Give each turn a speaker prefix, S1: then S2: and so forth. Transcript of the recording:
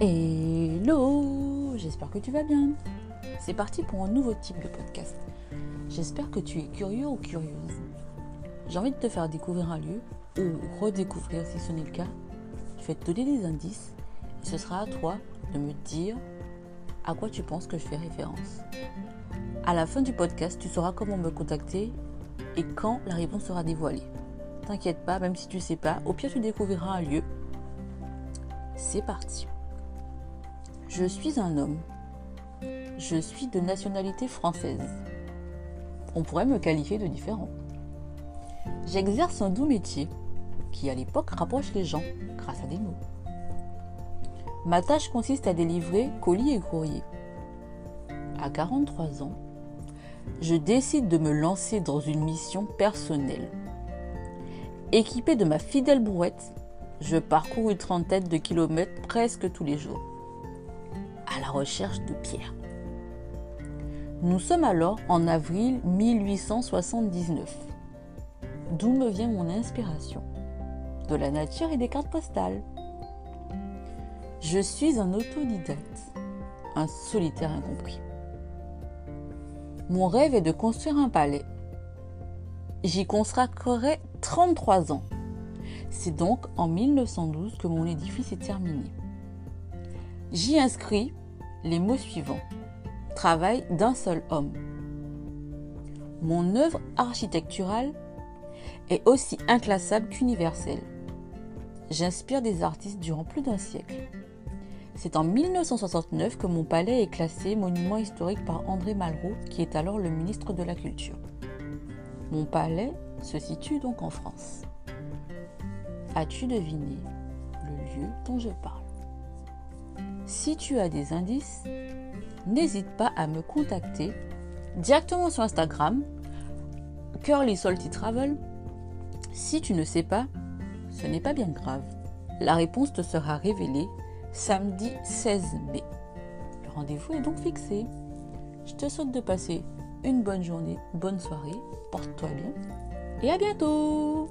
S1: Hello, j'espère que tu vas bien. C'est parti pour un nouveau type de podcast. J'espère que tu es curieux ou curieuse. J'ai envie de te faire découvrir un lieu ou redécouvrir si ce n'est le cas. Je vais te donner des indices et ce sera à toi de me dire à quoi tu penses que je fais référence. À la fin du podcast, tu sauras comment me contacter et quand la réponse sera dévoilée. T'inquiète pas, même si tu sais pas, au pire tu découvriras un lieu. C'est parti. Je suis un homme. Je suis de nationalité française. On pourrait me qualifier de différent. J'exerce un doux métier qui à l'époque rapproche les gens grâce à des mots. Ma tâche consiste à délivrer colis et courriers. À 43 ans, je décide de me lancer dans une mission personnelle. Équipé de ma fidèle brouette, je parcours une trentaine de kilomètres presque tous les jours la recherche de pierres. Nous sommes alors en avril 1879. D'où me vient mon inspiration? De la nature et des cartes postales. Je suis un autodidacte, un solitaire incompris. Mon rêve est de construire un palais. J'y consacrerai 33 ans. C'est donc en 1912 que mon édifice est terminé. J'y inscris les mots suivants. Travail d'un seul homme. Mon œuvre architecturale est aussi inclassable qu'universelle. J'inspire des artistes durant plus d'un siècle. C'est en 1969 que mon palais est classé monument historique par André Malraux, qui est alors le ministre de la Culture. Mon palais se situe donc en France. As-tu deviné le lieu dont je parle? Si tu as des indices, n'hésite pas à me contacter directement sur Instagram, Curly Salty Travel. Si tu ne sais pas, ce n'est pas bien grave. La réponse te sera révélée samedi 16 mai. Le rendez-vous est donc fixé. Je te souhaite de passer une bonne journée, bonne soirée, porte-toi bien et à bientôt